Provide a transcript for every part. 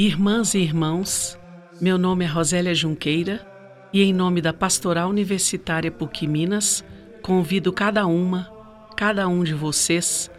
Irmãs e irmãos, meu nome é Rosélia Junqueira e, em nome da Pastoral Universitária PUC Minas, convido cada uma, cada um de vocês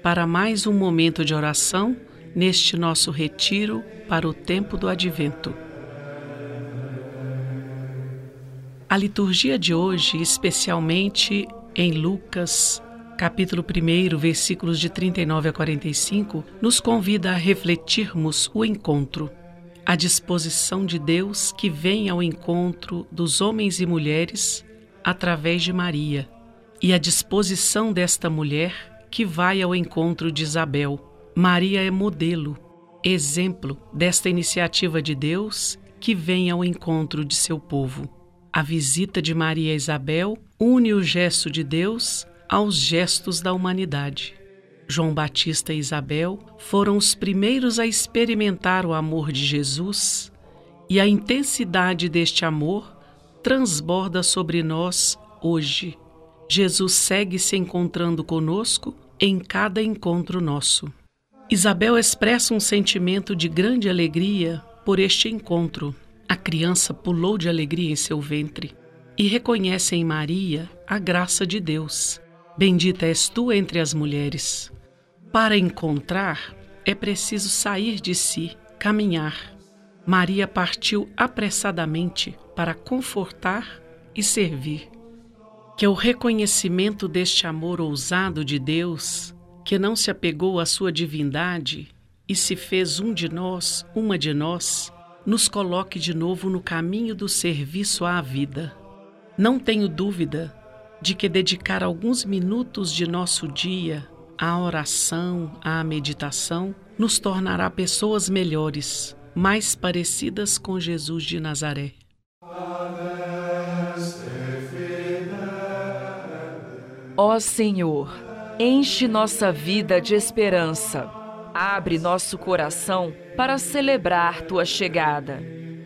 para mais um momento de oração neste nosso retiro para o tempo do advento. A liturgia de hoje, especialmente em Lucas, capítulo 1, versículos de 39 a 45, nos convida a refletirmos o encontro, a disposição de Deus que vem ao encontro dos homens e mulheres através de Maria, e a disposição desta mulher que vai ao encontro de Isabel. Maria é modelo, exemplo desta iniciativa de Deus que vem ao encontro de seu povo. A visita de Maria a Isabel une o gesto de Deus aos gestos da humanidade. João Batista e Isabel foram os primeiros a experimentar o amor de Jesus e a intensidade deste amor transborda sobre nós hoje. Jesus segue se encontrando conosco em cada encontro nosso. Isabel expressa um sentimento de grande alegria por este encontro a criança pulou de alegria em seu ventre e reconhece em Maria a graça de Deus. Bendita és tu entre as mulheres. Para encontrar, é preciso sair de si, caminhar. Maria partiu apressadamente para confortar e servir. Que o reconhecimento deste amor ousado de Deus, que não se apegou à sua divindade e se fez um de nós, uma de nós, nos coloque de novo no caminho do serviço à vida. Não tenho dúvida de que dedicar alguns minutos de nosso dia à oração, à meditação, nos tornará pessoas melhores, mais parecidas com Jesus de Nazaré. Ó Senhor, enche nossa vida de esperança Abre nosso coração para celebrar tua chegada.